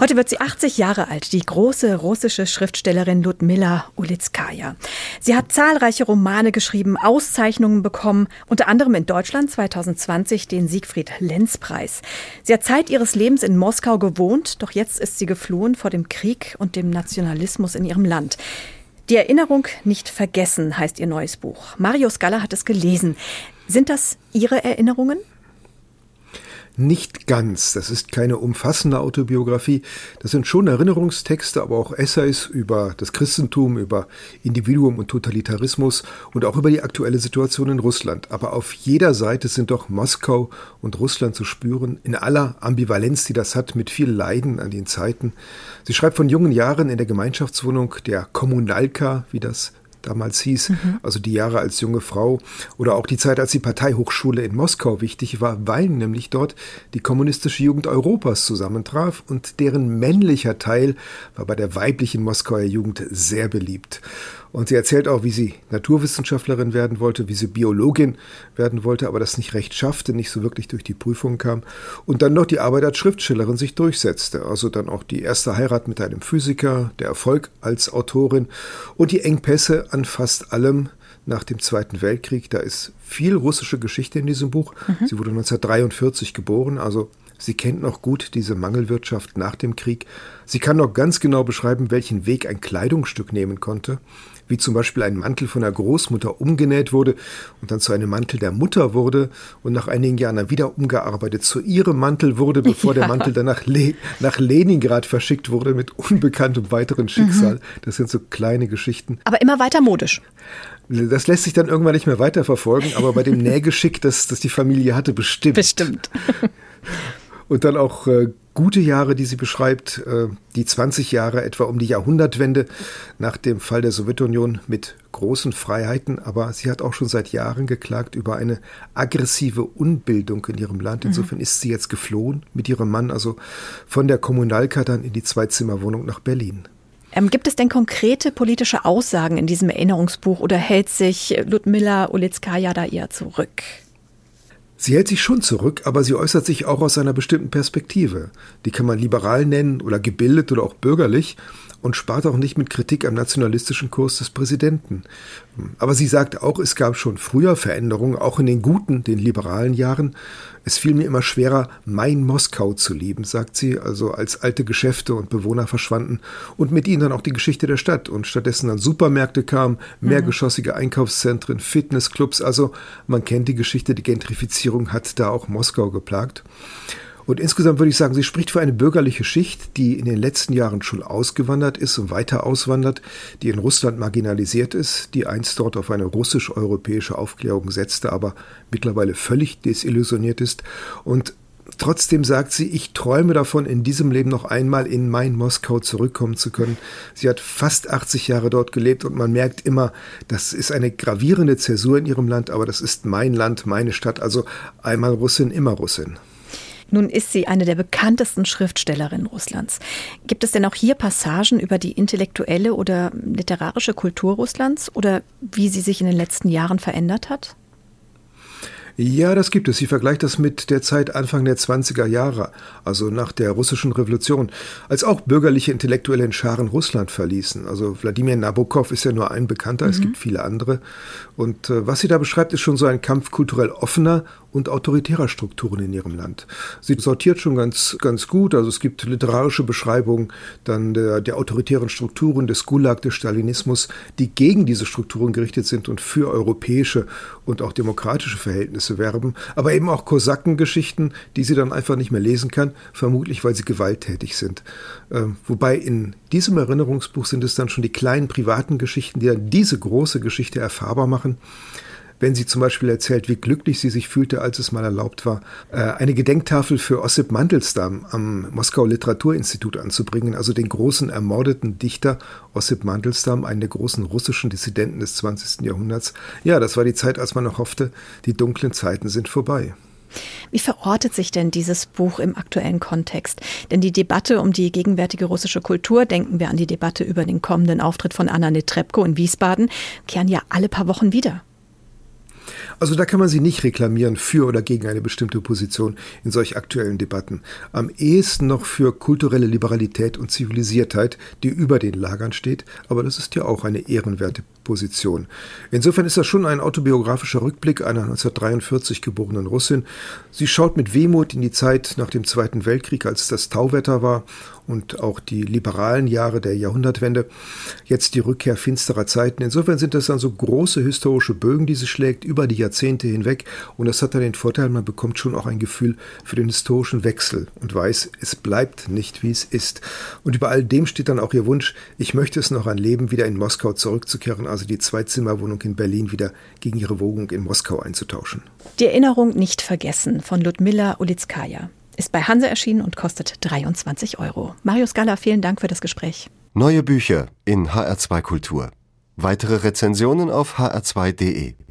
Heute wird sie 80 Jahre alt, die große russische Schriftstellerin Ludmilla Ulitskaya. Sie hat zahlreiche Romane geschrieben, Auszeichnungen bekommen, unter anderem in Deutschland 2020 den Siegfried Lenz Preis. Sie hat Zeit ihres Lebens in Moskau gewohnt, doch jetzt ist sie geflohen vor dem Krieg und dem Nationalismus in ihrem Land. Die Erinnerung nicht vergessen heißt ihr neues Buch. Mario Scala hat es gelesen. Sind das Ihre Erinnerungen? Nicht ganz. Das ist keine umfassende Autobiografie. Das sind schon Erinnerungstexte, aber auch Essays über das Christentum, über Individuum und Totalitarismus und auch über die aktuelle Situation in Russland. Aber auf jeder Seite sind doch Moskau und Russland zu spüren, in aller Ambivalenz, die das hat, mit viel Leiden an den Zeiten. Sie schreibt von jungen Jahren in der Gemeinschaftswohnung der Kommunalka, wie das damals hieß, mhm. also die Jahre als junge Frau oder auch die Zeit, als die Parteihochschule in Moskau wichtig war, weil nämlich dort die kommunistische Jugend Europas zusammentraf und deren männlicher Teil war bei der weiblichen Moskauer Jugend sehr beliebt. Und sie erzählt auch, wie sie Naturwissenschaftlerin werden wollte, wie sie Biologin werden wollte, aber das nicht recht schaffte, nicht so wirklich durch die Prüfung kam. Und dann noch die Arbeit als Schriftstellerin sich durchsetzte. Also dann auch die erste Heirat mit einem Physiker, der Erfolg als Autorin und die Engpässe an fast allem nach dem Zweiten Weltkrieg. Da ist viel russische Geschichte in diesem Buch. Mhm. Sie wurde 1943 geboren, also Sie kennt noch gut diese Mangelwirtschaft nach dem Krieg. Sie kann noch ganz genau beschreiben, welchen Weg ein Kleidungsstück nehmen konnte wie zum Beispiel ein Mantel von der Großmutter umgenäht wurde und dann zu einem Mantel der Mutter wurde und nach einigen Jahren dann wieder umgearbeitet zu ihrem Mantel wurde, bevor ja. der Mantel dann nach, Le nach Leningrad verschickt wurde mit unbekanntem weiteren Schicksal. Mhm. Das sind so kleine Geschichten. Aber immer weiter modisch. Das lässt sich dann irgendwann nicht mehr weiterverfolgen, aber bei dem Nähgeschick, das, das die Familie hatte, bestimmt. Bestimmt. Und dann auch äh, gute Jahre, die sie beschreibt, äh, die 20 Jahre etwa um die Jahrhundertwende nach dem Fall der Sowjetunion mit großen Freiheiten, aber sie hat auch schon seit Jahren geklagt über eine aggressive Unbildung in ihrem Land. Mhm. Insofern ist sie jetzt geflohen mit ihrem Mann, also von der Kommunalka dann in die Zweizimmerwohnung nach Berlin. Ähm, gibt es denn konkrete politische Aussagen in diesem Erinnerungsbuch oder hält sich Ludmilla Ulitskaya da eher zurück? Sie hält sich schon zurück, aber sie äußert sich auch aus einer bestimmten Perspektive. Die kann man liberal nennen oder gebildet oder auch bürgerlich und spart auch nicht mit Kritik am nationalistischen Kurs des Präsidenten. Aber sie sagt auch, es gab schon früher Veränderungen, auch in den guten, den liberalen Jahren. Es fiel mir immer schwerer, mein Moskau zu lieben, sagt sie, also als alte Geschäfte und Bewohner verschwanden und mit ihnen dann auch die Geschichte der Stadt und stattdessen dann Supermärkte kamen, mehrgeschossige Einkaufszentren, Fitnessclubs, also man kennt die Geschichte, die Gentrifizierung hat da auch Moskau geplagt. Und insgesamt würde ich sagen, sie spricht für eine bürgerliche Schicht, die in den letzten Jahren schon ausgewandert ist und weiter auswandert, die in Russland marginalisiert ist, die einst dort auf eine russisch-europäische Aufklärung setzte, aber mittlerweile völlig desillusioniert ist. Und Trotzdem sagt sie, ich träume davon, in diesem Leben noch einmal in mein Moskau zurückkommen zu können. Sie hat fast 80 Jahre dort gelebt und man merkt immer, das ist eine gravierende Zäsur in ihrem Land, aber das ist mein Land, meine Stadt, also einmal Russin, immer Russin. Nun ist sie eine der bekanntesten Schriftstellerinnen Russlands. Gibt es denn auch hier Passagen über die intellektuelle oder literarische Kultur Russlands oder wie sie sich in den letzten Jahren verändert hat? Ja, das gibt es. Sie vergleicht das mit der Zeit Anfang der 20er Jahre, also nach der russischen Revolution, als auch bürgerliche Intellektuelle in Scharen Russland verließen. Also Wladimir Nabokov ist ja nur ein Bekannter, mhm. es gibt viele andere. Und äh, was sie da beschreibt, ist schon so ein Kampf kulturell offener und autoritärer Strukturen in ihrem Land. Sie sortiert schon ganz, ganz gut. Also es gibt literarische Beschreibungen dann der, der autoritären Strukturen des Gulag, des Stalinismus, die gegen diese Strukturen gerichtet sind und für europäische und auch demokratische Verhältnisse werben. Aber eben auch Kosakengeschichten, die sie dann einfach nicht mehr lesen kann, vermutlich weil sie gewalttätig sind. Ähm, wobei in diesem Erinnerungsbuch sind es dann schon die kleinen privaten Geschichten, die dann diese große Geschichte erfahrbar machen wenn sie zum Beispiel erzählt, wie glücklich sie sich fühlte, als es mal erlaubt war, äh, eine Gedenktafel für Ossip Mandelstam am Moskau Literaturinstitut anzubringen, also den großen ermordeten Dichter Ossip Mandelstam, einen der großen russischen Dissidenten des 20. Jahrhunderts. Ja, das war die Zeit, als man noch hoffte, die dunklen Zeiten sind vorbei. Wie verortet sich denn dieses Buch im aktuellen Kontext? Denn die Debatte um die gegenwärtige russische Kultur, denken wir an die Debatte über den kommenden Auftritt von Anna Netrebko in Wiesbaden, kehren ja alle paar Wochen wieder. Also da kann man sie nicht reklamieren für oder gegen eine bestimmte Position in solch aktuellen Debatten. Am ehesten noch für kulturelle Liberalität und Zivilisiertheit, die über den Lagern steht, aber das ist ja auch eine ehrenwerte Position. Insofern ist das schon ein autobiografischer Rückblick einer 1943 geborenen Russin. Sie schaut mit Wehmut in die Zeit nach dem Zweiten Weltkrieg, als das Tauwetter war und auch die liberalen Jahre der Jahrhundertwende, jetzt die Rückkehr finsterer Zeiten. Insofern sind das dann so große historische Bögen, die sie schlägt, über die Jahrzehnte hinweg. Und das hat dann den Vorteil, man bekommt schon auch ein Gefühl für den historischen Wechsel und weiß, es bleibt nicht, wie es ist. Und über all dem steht dann auch ihr Wunsch, ich möchte es noch ein Leben wieder in Moskau zurückzukehren, also die Zweizimmerwohnung in Berlin wieder gegen ihre Wohnung in Moskau einzutauschen. Die Erinnerung nicht vergessen von Ludmilla Ulitskaya ist bei Hanse erschienen und kostet 23 Euro. Marius Galla, vielen Dank für das Gespräch. Neue Bücher in HR2 Kultur. Weitere Rezensionen auf hr2.de.